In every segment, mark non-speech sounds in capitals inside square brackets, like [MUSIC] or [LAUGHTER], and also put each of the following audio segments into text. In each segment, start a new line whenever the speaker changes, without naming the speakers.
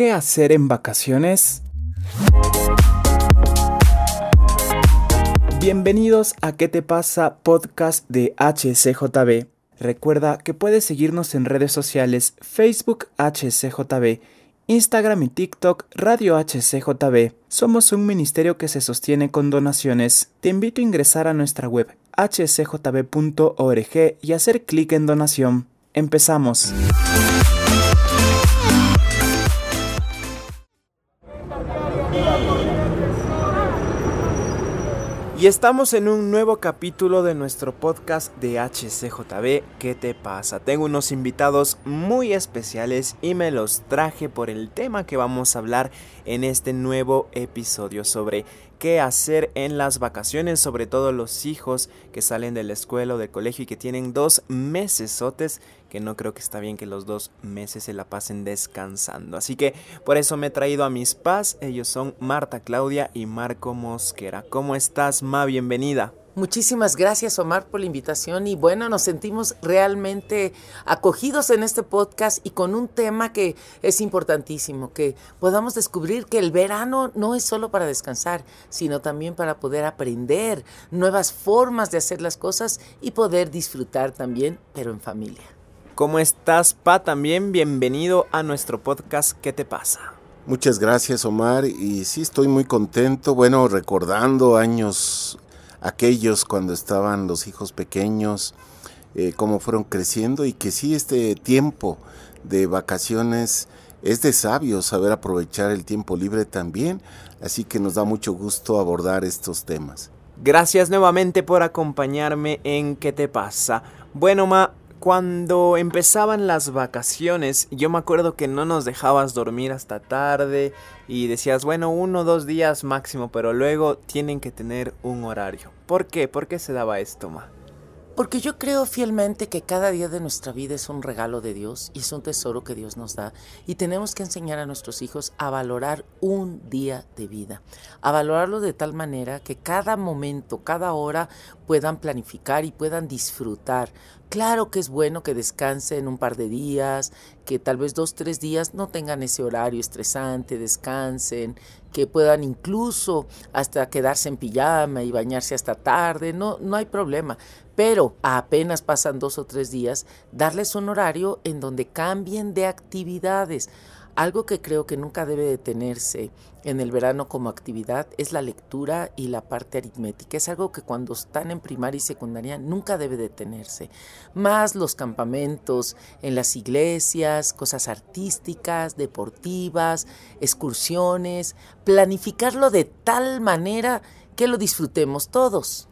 ¿Qué hacer en vacaciones? Bienvenidos a ¿Qué te pasa? podcast de HCJB. Recuerda que puedes seguirnos en redes sociales Facebook HCJB, Instagram y TikTok Radio HCJB. Somos un ministerio que se sostiene con donaciones. Te invito a ingresar a nuestra web hcjb.org y hacer clic en donación. Empezamos. Y estamos en un nuevo capítulo de nuestro podcast de HCJB, ¿qué te pasa? Tengo unos invitados muy especiales y me los traje por el tema que vamos a hablar en este nuevo episodio sobre qué hacer en las vacaciones, sobre todo los hijos que salen de la escuela o del colegio y que tienen dos mesesotes, que no creo que está bien que los dos meses se la pasen descansando. Así que por eso me he traído a mis paz, ellos son Marta Claudia y Marco Mosquera. ¿Cómo estás, Ma? Bienvenida.
Muchísimas gracias Omar por la invitación y bueno, nos sentimos realmente acogidos en este podcast y con un tema que es importantísimo, que podamos descubrir que el verano no es solo para descansar, sino también para poder aprender nuevas formas de hacer las cosas y poder disfrutar también, pero en familia.
¿Cómo estás, Pa? También bienvenido a nuestro podcast ¿Qué te pasa?
Muchas gracias Omar y sí estoy muy contento, bueno, recordando años aquellos cuando estaban los hijos pequeños, eh, cómo fueron creciendo y que sí este tiempo de vacaciones es de sabio saber aprovechar el tiempo libre también, así que nos da mucho gusto abordar estos temas.
Gracias nuevamente por acompañarme en ¿Qué te pasa? Bueno, Ma, cuando empezaban las vacaciones, yo me acuerdo que no nos dejabas dormir hasta tarde y decías, bueno, uno o dos días máximo, pero luego tienen que tener un horario. ¿Por qué? ¿Por qué se daba esto, Ma?
Porque yo creo fielmente que cada día de nuestra vida es un regalo de Dios y es un tesoro que Dios nos da y tenemos que enseñar a nuestros hijos a valorar un día de vida, a valorarlo de tal manera que cada momento, cada hora puedan planificar y puedan disfrutar. Claro que es bueno que descansen un par de días, que tal vez dos, tres días no tengan ese horario estresante, descansen, que puedan incluso hasta quedarse en pijama y bañarse hasta tarde, no, no hay problema. Pero apenas pasan dos o tres días, darles un horario en donde cambien de actividades. Algo que creo que nunca debe detenerse en el verano como actividad es la lectura y la parte aritmética. Es algo que cuando están en primaria y secundaria nunca debe detenerse. Más los campamentos en las iglesias, cosas artísticas, deportivas, excursiones, planificarlo de tal manera que lo disfrutemos todos.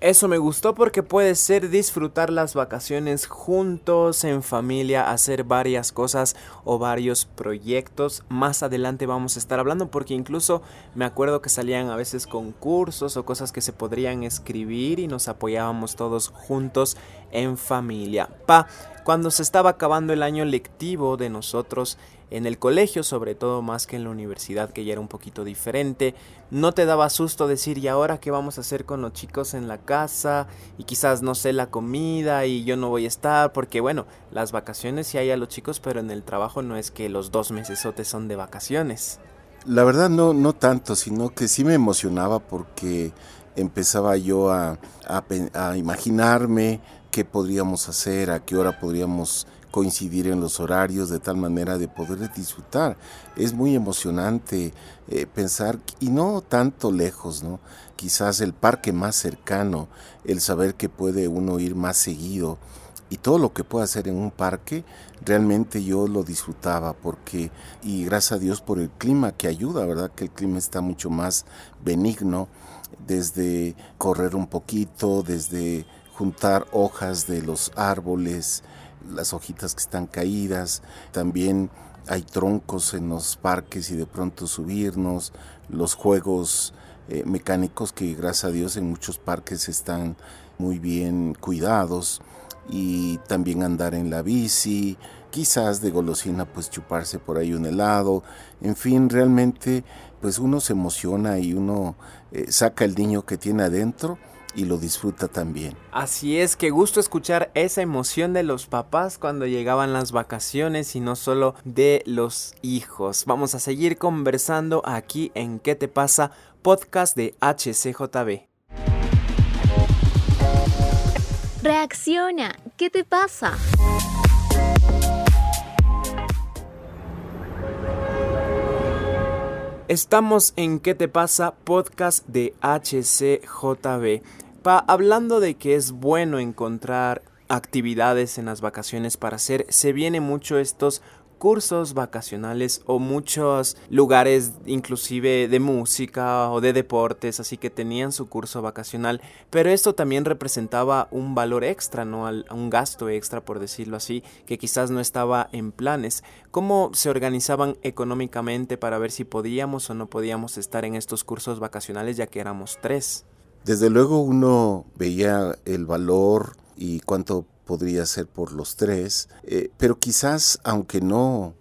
Eso me gustó porque puede ser disfrutar las vacaciones juntos, en familia, hacer varias cosas o varios proyectos. Más adelante vamos a estar hablando porque incluso me acuerdo que salían a veces concursos o cosas que se podrían escribir y nos apoyábamos todos juntos en familia. Pa, cuando se estaba acabando el año lectivo de nosotros, en el colegio, sobre todo más que en la universidad, que ya era un poquito diferente. No te daba susto decir, ¿y ahora qué vamos a hacer con los chicos en la casa? Y quizás no sé la comida y yo no voy a estar, porque bueno, las vacaciones sí hay a los chicos, pero en el trabajo no es que los dos meses son de vacaciones.
La verdad no, no tanto, sino que sí me emocionaba porque empezaba yo a, a imaginarme qué podríamos hacer, a qué hora podríamos coincidir en los horarios de tal manera de poder disfrutar. Es muy emocionante eh, pensar, y no tanto lejos, ¿no? Quizás el parque más cercano, el saber que puede uno ir más seguido y todo lo que pueda hacer en un parque, realmente yo lo disfrutaba porque, y gracias a Dios por el clima que ayuda, ¿verdad? Que el clima está mucho más benigno, desde correr un poquito, desde juntar hojas de los árboles, las hojitas que están caídas, también hay troncos en los parques y de pronto subirnos, los juegos eh, mecánicos que gracias a Dios en muchos parques están muy bien cuidados y también andar en la bici, quizás de golosina pues chuparse por ahí un helado, en fin, realmente pues uno se emociona y uno eh, saca el niño que tiene adentro y lo disfruta también.
Así es, que gusto escuchar esa emoción de los papás cuando llegaban las vacaciones y no solo de los hijos. Vamos a seguir conversando aquí en ¿Qué te pasa? podcast de HCJB.
Reacciona, ¿qué te pasa?
Estamos en ¿Qué te pasa? Podcast de HCJB. Pa, hablando de que es bueno encontrar actividades en las vacaciones para hacer, se viene mucho estos cursos vacacionales o muchos lugares inclusive de música o de deportes, así que tenían su curso vacacional, pero esto también representaba un valor extra, ¿no? un gasto extra, por decirlo así, que quizás no estaba en planes. ¿Cómo se organizaban económicamente para ver si podíamos o no podíamos estar en estos cursos vacacionales ya que éramos tres?
Desde luego uno veía el valor y cuánto podría ser por los tres, eh, pero quizás aunque no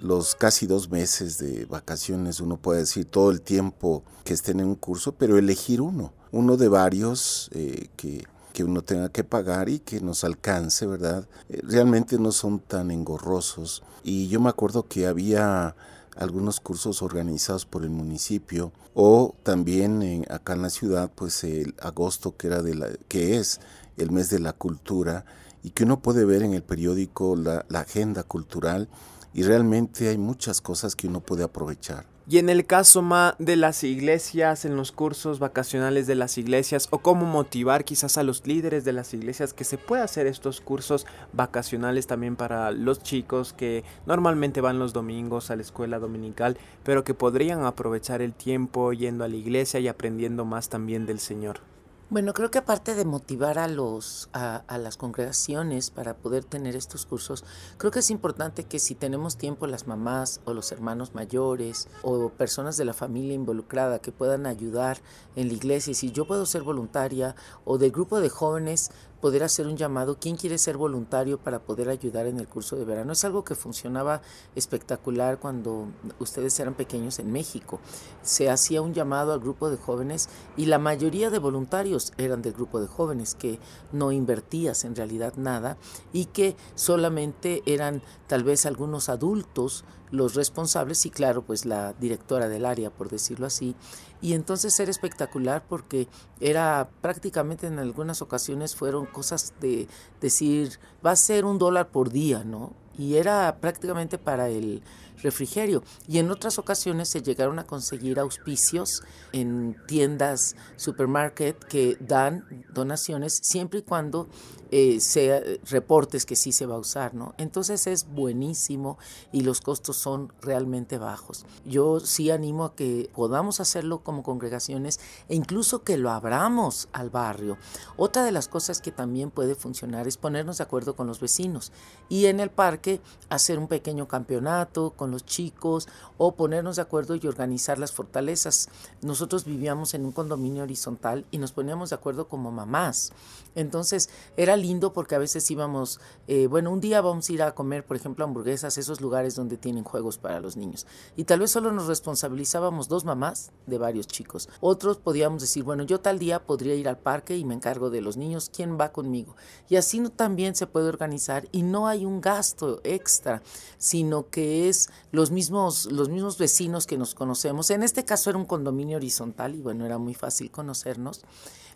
los casi dos meses de vacaciones, uno puede decir todo el tiempo que estén en un curso, pero elegir uno, uno de varios eh, que, que, uno tenga que pagar y que nos alcance, ¿verdad? Eh, realmente no son tan engorrosos. Y yo me acuerdo que había algunos cursos organizados por el municipio o también acá en la ciudad, pues el agosto que era de la, que es el mes de la cultura, y que uno puede ver en el periódico la, agenda cultural y realmente hay muchas cosas que uno puede aprovechar.
Y en el caso más de las iglesias, en los cursos vacacionales de las iglesias, o cómo motivar quizás a los líderes de las iglesias que se pueda hacer estos cursos vacacionales también para los chicos que normalmente van los domingos a la escuela dominical, pero que podrían aprovechar el tiempo yendo a la iglesia y aprendiendo más también del Señor.
Bueno, creo que aparte de motivar a los a, las congregaciones para poder tener estos cursos, creo que es importante que si tenemos tiempo las mamás o los hermanos mayores o personas de la familia involucrada que puedan ayudar en la iglesia, y si yo puedo ser voluntaria o del grupo de jóvenes poder hacer un llamado, quién quiere ser voluntario para poder ayudar en el curso de verano. Es algo que funcionaba espectacular cuando ustedes eran pequeños en México. Se hacía un llamado al grupo de jóvenes y la mayoría de voluntarios eran del grupo de jóvenes, que no invertías en realidad nada y que solamente eran tal vez algunos adultos los responsables y claro, pues la directora del área, por decirlo así. Y entonces era espectacular porque era prácticamente en algunas ocasiones fueron cosas de decir, va a ser un dólar por día, ¿no? Y era prácticamente para el refrigerio. Y en otras ocasiones se llegaron a conseguir auspicios en tiendas, supermarket, que dan donaciones siempre y cuando eh, sea reportes que sí se va a usar, ¿no? Entonces es buenísimo y los costos son realmente bajos. Yo sí animo a que podamos hacerlo como congregaciones e incluso que lo abramos al barrio. Otra de las cosas que también puede funcionar es ponernos de acuerdo con los vecinos y en el parque hacer un pequeño campeonato los chicos o ponernos de acuerdo y organizar las fortalezas. Nosotros vivíamos en un condominio horizontal y nos poníamos de acuerdo como mamás. Entonces era lindo porque a veces íbamos, eh, bueno, un día vamos a ir a comer, por ejemplo, hamburguesas, esos lugares donde tienen juegos para los niños. Y tal vez solo nos responsabilizábamos dos mamás de varios chicos. Otros podíamos decir, bueno, yo tal día podría ir al parque y me encargo de los niños, ¿quién va conmigo? Y así también se puede organizar y no hay un gasto extra, sino que es los mismos, los mismos vecinos que nos conocemos. En este caso era un condominio horizontal y bueno, era muy fácil conocernos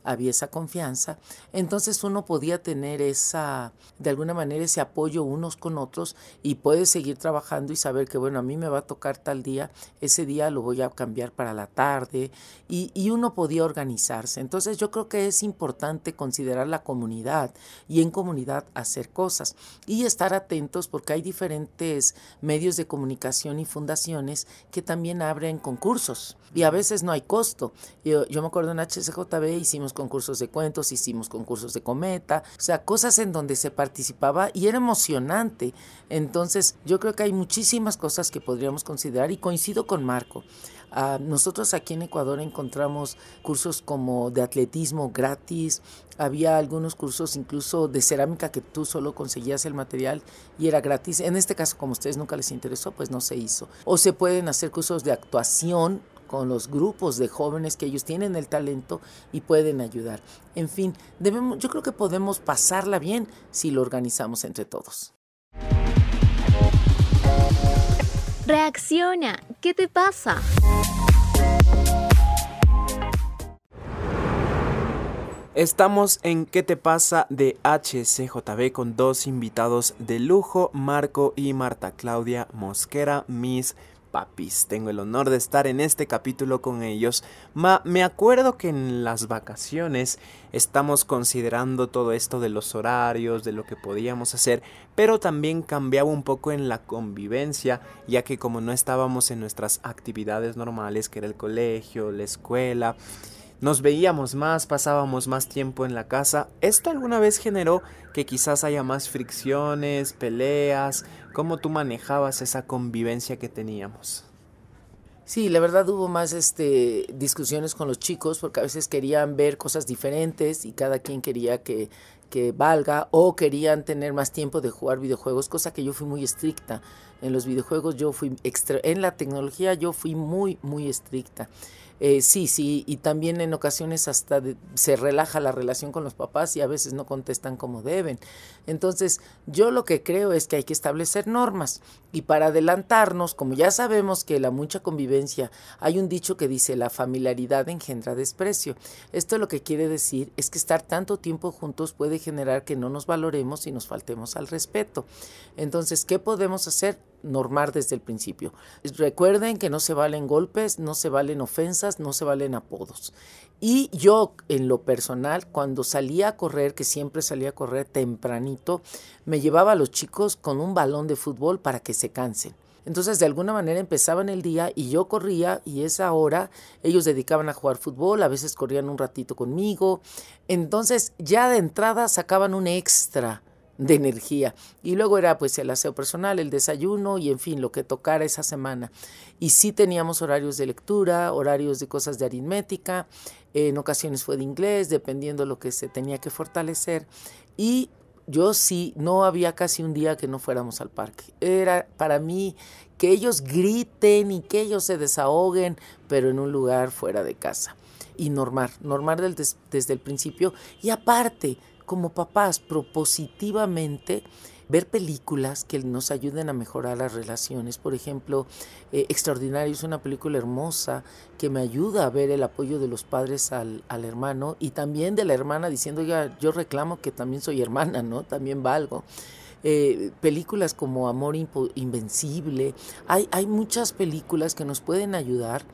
había esa confianza, entonces uno podía tener esa, de alguna manera, ese apoyo unos con otros y puede seguir trabajando y saber que, bueno, a mí me va a tocar tal día, ese día lo voy a cambiar para la tarde y, y uno podía organizarse. Entonces yo creo que es importante considerar la comunidad y en comunidad hacer cosas y estar atentos porque hay diferentes medios de comunicación y fundaciones que también abren concursos y a veces no hay costo. Yo, yo me acuerdo en HCJB hicimos concursos de cuentos, hicimos concursos de cometa, o sea, cosas en donde se participaba y era emocionante. Entonces, yo creo que hay muchísimas cosas que podríamos considerar y coincido con Marco. Ah, nosotros aquí en Ecuador encontramos cursos como de atletismo gratis, había algunos cursos incluso de cerámica que tú solo conseguías el material y era gratis. En este caso, como a ustedes nunca les interesó, pues no se hizo. O se pueden hacer cursos de actuación con los grupos de jóvenes que ellos tienen el talento y pueden ayudar. En fin, debemos, yo creo que podemos pasarla bien si lo organizamos entre todos.
Reacciona, ¿qué te pasa?
Estamos en ¿Qué te pasa? de HCJB con dos invitados de lujo, Marco y Marta Claudia Mosquera, mis Tengo el honor de estar en este capítulo con ellos. Ma, me acuerdo que en las vacaciones estamos considerando todo esto de los horarios, de lo que podíamos hacer, pero también cambiaba un poco en la convivencia, ya que como no estábamos en nuestras actividades normales, que era el colegio, la escuela, nos veíamos más, pasábamos más tiempo en la casa. ¿Esto alguna vez generó que quizás haya más fricciones, peleas? ¿Cómo tú manejabas esa convivencia que teníamos?
Sí, la verdad hubo más este, discusiones con los chicos porque a veces querían ver cosas diferentes y cada quien quería que, que valga o querían tener más tiempo de jugar videojuegos, cosa que yo fui muy estricta. En los videojuegos yo fui extra, en la tecnología yo fui muy, muy estricta. Eh, sí, sí, y también en ocasiones hasta se relaja la relación con los papás y a veces no contestan como deben. Entonces, yo lo que creo es que hay que establecer normas y para adelantarnos, como ya sabemos que la mucha convivencia, hay un dicho que dice la familiaridad engendra desprecio. Esto lo que quiere decir es que estar tanto tiempo juntos puede generar que no nos valoremos y nos faltemos al respeto. Entonces, ¿qué podemos hacer? Normar desde el principio. Recuerden que no se valen golpes, no se valen ofensas, no se valen apodos. Y yo, en lo personal, cuando salía a correr, que siempre salía a correr tempranito, me llevaba a los chicos con un balón de fútbol para que se cansen. Entonces, de alguna manera empezaban el día y yo corría y esa hora ellos dedicaban a jugar fútbol, a veces corrían un ratito conmigo. Entonces, ya de entrada sacaban un extra de energía. Y luego era pues el aseo personal, el desayuno y en fin, lo que tocara esa semana. Y sí teníamos horarios de lectura, horarios de cosas de aritmética, en ocasiones fue de inglés, dependiendo lo que se tenía que fortalecer. Y yo sí, no había casi un día que no fuéramos al parque. Era para mí que ellos griten y que ellos se desahoguen, pero en un lugar fuera de casa. Y normar, normar desde el principio. Y aparte, como papás propositivamente ver películas que nos ayuden a mejorar las relaciones. Por ejemplo, eh, Extraordinario es una película hermosa que me ayuda a ver el apoyo de los padres al, hermano y también de la hermana diciendo, ya, yo reclamo que también soy hermana, ¿no? También valgo. Eh, películas como Amor Invencible. Hay, hay muchas películas que nos pueden ayudar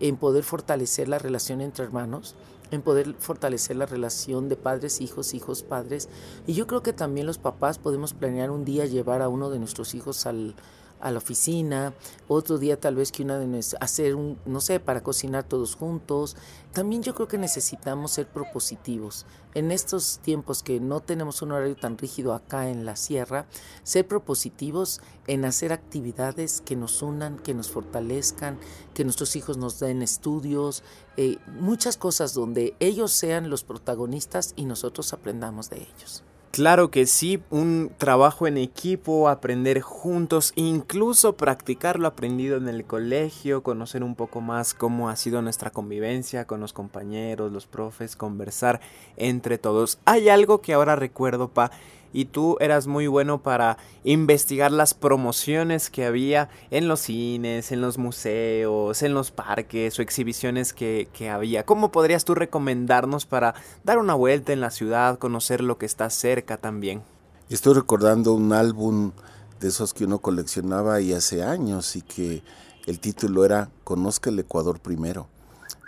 en poder fortalecer la relación entre hermanos en poder fortalecer la relación de padres, hijos, hijos, padres. Y yo creo que también los papás podemos planear un día llevar a uno de nuestros hijos al, a la oficina, otro día tal vez que una de nuestras, hacer un, no sé, para cocinar todos juntos. También yo creo que necesitamos ser propositivos. En estos tiempos que no tenemos un horario tan rígido acá en la sierra, ser propositivos en hacer actividades que nos unan, que nos fortalezcan, que nuestros hijos nos den estudios, eh, muchas cosas donde ellos sean los protagonistas y nosotros aprendamos de ellos.
Claro que sí, un trabajo en equipo, aprender juntos, incluso practicar lo aprendido en el colegio, conocer un poco más cómo ha sido nuestra convivencia con los compañeros, los profes, conversar entre todos. Hay algo que ahora recuerdo, Pa, y tú eras muy bueno para investigar las promociones que había en los cines, en los museos, en los parques o exhibiciones que, había. ¿Cómo podrías tú recomendarnos para dar una vuelta en la ciudad, conocer lo que está cerca también?
Estoy recordando un álbum de esos que uno coleccionaba y hace años y que el título era Conozca el Ecuador primero.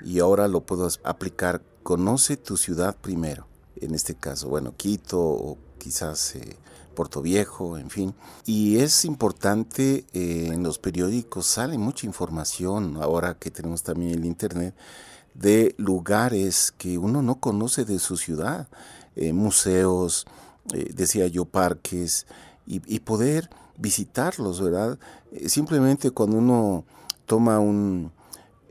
Y ahora lo puedo aplicar, Conoce tu ciudad primero. En este caso, bueno, Quito o quizás eh, Puerto Viejo, en fin. Y es importante, eh, en los periódicos sale mucha información, ahora que tenemos también el Internet, de lugares que uno no conoce de su ciudad, eh, museos, decía yo, parques, y, poder visitarlos, ¿verdad? simplemente cuando uno toma un,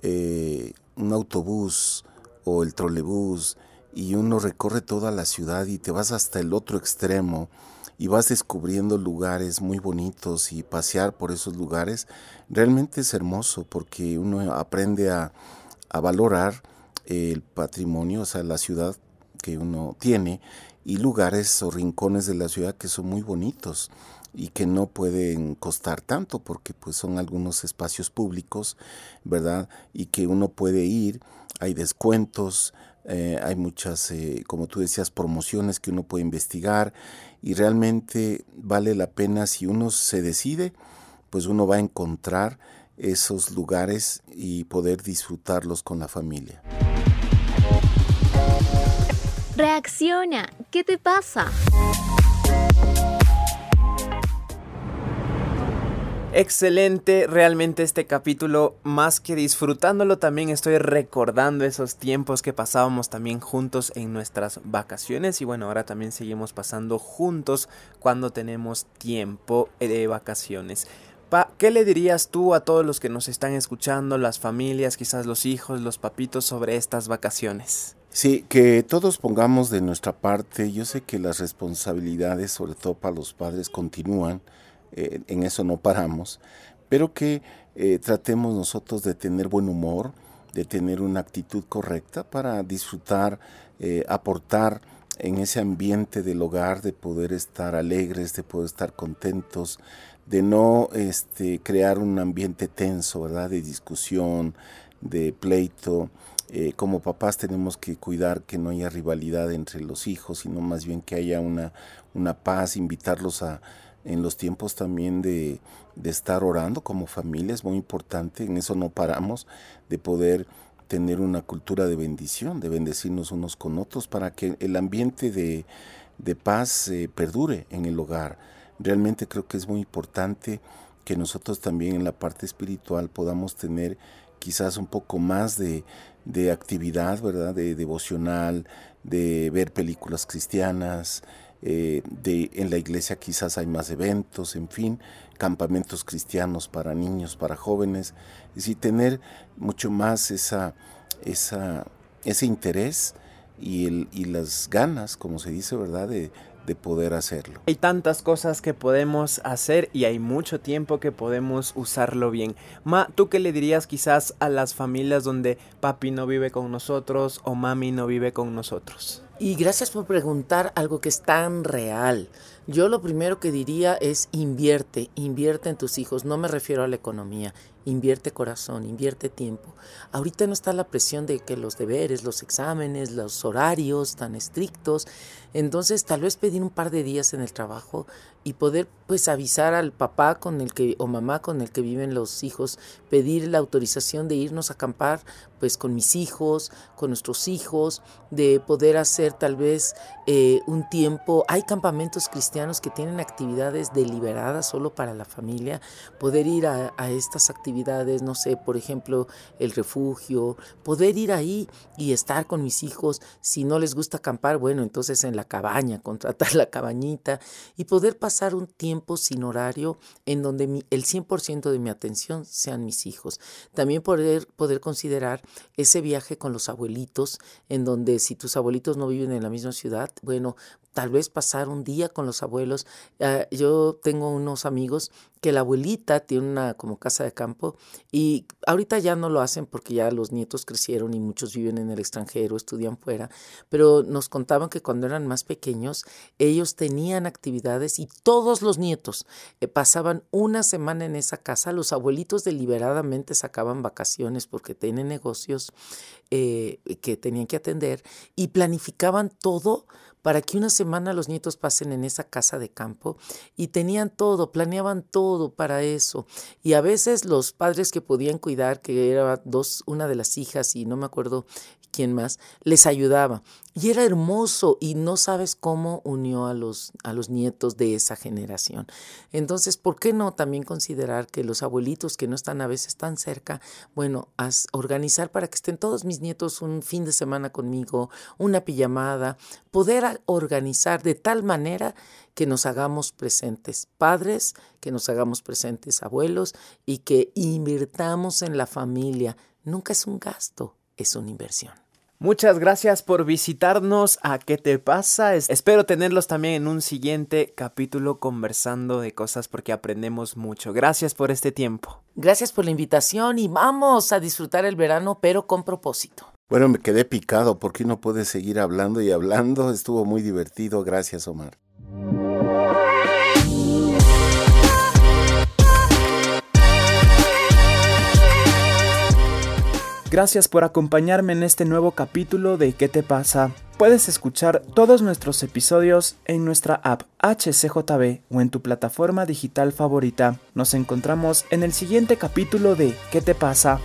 un autobús o el trolebús, y uno recorre toda la ciudad y te vas hasta el otro extremo y vas descubriendo lugares muy bonitos y pasear por esos lugares, realmente es hermoso porque uno aprende a, a valorar el patrimonio, o sea, la ciudad que uno tiene y lugares o rincones de la ciudad que son muy bonitos y que no pueden costar tanto porque pues son algunos espacios públicos, ¿verdad? Y que uno puede ir, hay descuentos, eh, hay muchas, eh, como tú decías, promociones que uno puede investigar y realmente vale la pena si uno se decide, pues uno va a encontrar esos lugares y poder disfrutarlos con la familia.
Reacciona, ¿qué te pasa?
Excelente, realmente este capítulo, más que disfrutándolo, también estoy recordando esos tiempos que pasábamos también juntos en nuestras vacaciones y bueno, ahora también seguimos pasando juntos cuando tenemos tiempo de vacaciones. ¿Qué le dirías tú a todos los que nos están escuchando, las familias, quizás los hijos, los papitos, sobre estas vacaciones?
Sí, que todos pongamos de nuestra parte. Yo sé que las responsabilidades, sobre todo para los padres, continúan eh, en eso no paramos, pero que eh, tratemos nosotros de tener buen humor, de tener una actitud correcta para disfrutar, eh, aportar en ese ambiente del hogar, de poder estar alegres, de poder estar contentos, de no este, crear un ambiente tenso, ¿verdad? De discusión, de pleito. como papás tenemos que cuidar que no haya rivalidad entre los hijos, sino más bien que haya una, una paz, invitarlos a, en los tiempos también de, estar orando como familia, es muy importante, en eso no paramos, de poder tener una cultura de bendición, de bendecirnos unos con otros para que el ambiente de, paz eh, perdure en el hogar. Realmente creo que es muy importante que nosotros también en la parte espiritual podamos tener quizás un poco más de, de actividad, ¿verdad? De devocional, de ver películas cristianas, eh, de, en la iglesia quizás hay más eventos, en fin, campamentos cristianos para niños, para jóvenes, y tener mucho más esa, esa, ese interés y, el, y las ganas, como se dice, ¿verdad?, de, de poder hacerlo.
Hay tantas cosas que podemos hacer y hay mucho tiempo que podemos usarlo bien. Ma, ¿tú qué le dirías quizás a las familias donde papi no vive con nosotros o mami no vive con nosotros?
Y gracias por preguntar algo que es tan real. Yo lo primero que diría es invierte, invierte en tus hijos. No me refiero a la economía, invierte corazón, invierte tiempo. Ahorita no está la presión de que los deberes, los exámenes, los horarios tan estrictos. Entonces tal vez pedir un par de días en el trabajo y poder pues avisar al papá con el que o mamá con el que viven los hijos, pedir la autorización de irnos a acampar pues con mis hijos, con nuestros hijos, de poder hacer tal vez eh, un tiempo. Hay campamentos cristianos que tienen actividades deliberadas solo para la familia, poder ir a, estas actividades, no sé, por ejemplo, el refugio, poder ir ahí y estar con mis hijos. Si no les gusta acampar, bueno, entonces en la cabaña, [LAUGHS] contratar la cabañita y poder pasar un tiempo sin horario en donde mi, el 100% de mi atención sean mis hijos. También poder, poder considerar ese viaje con los abuelitos, en donde si tus abuelitos no viven en la misma ciudad, bueno, tal vez pasar un día con los abuelos. Ah, yo tengo unos amigos que la abuelita tiene una como casa de campo y ahorita ya no lo hacen porque ya los nietos crecieron y muchos viven en el extranjero, estudian fuera, pero nos contaban que cuando eran más pequeños ellos tenían actividades y todos los nietos eh, pasaban una semana en esa casa, los abuelitos deliberadamente sacaban vacaciones porque tienen negocios eh, que tenían que atender y planificaban todo para que una semana los nietos pasen en esa casa de campo y tenían todo, planeaban todo para eso. Y a veces los padres que podían cuidar, que era dos, una de las hijas y no me acuerdo quién más, les ayudaba. Y era hermoso y no sabes cómo unió a los, a los nietos de esa generación. Entonces, ¿por qué no también considerar que los abuelitos que no están a veces tan cerca, bueno, organizar para que estén todos mis nietos un fin de semana conmigo, una pijamada, poder organizar de tal manera que nos hagamos presentes padres, que nos hagamos presentes abuelos y que invirtamos en la familia. Nunca es un gasto, es una inversión.
Muchas gracias por visitarnos a ¿Qué te pasa? Espero tenerlos también en un siguiente capítulo conversando de cosas porque aprendemos mucho. Gracias por este tiempo.
Gracias por la invitación y vamos a disfrutar el verano pero con propósito.
Bueno, me quedé picado porque no puede seguir hablando y hablando. Estuvo muy divertido. Gracias, Omar.
Gracias por acompañarme en este nuevo capítulo de ¿Qué te pasa? Puedes escuchar todos nuestros episodios en nuestra app HCJB o en tu plataforma digital favorita. Nos encontramos en el siguiente capítulo de ¿Qué te pasa?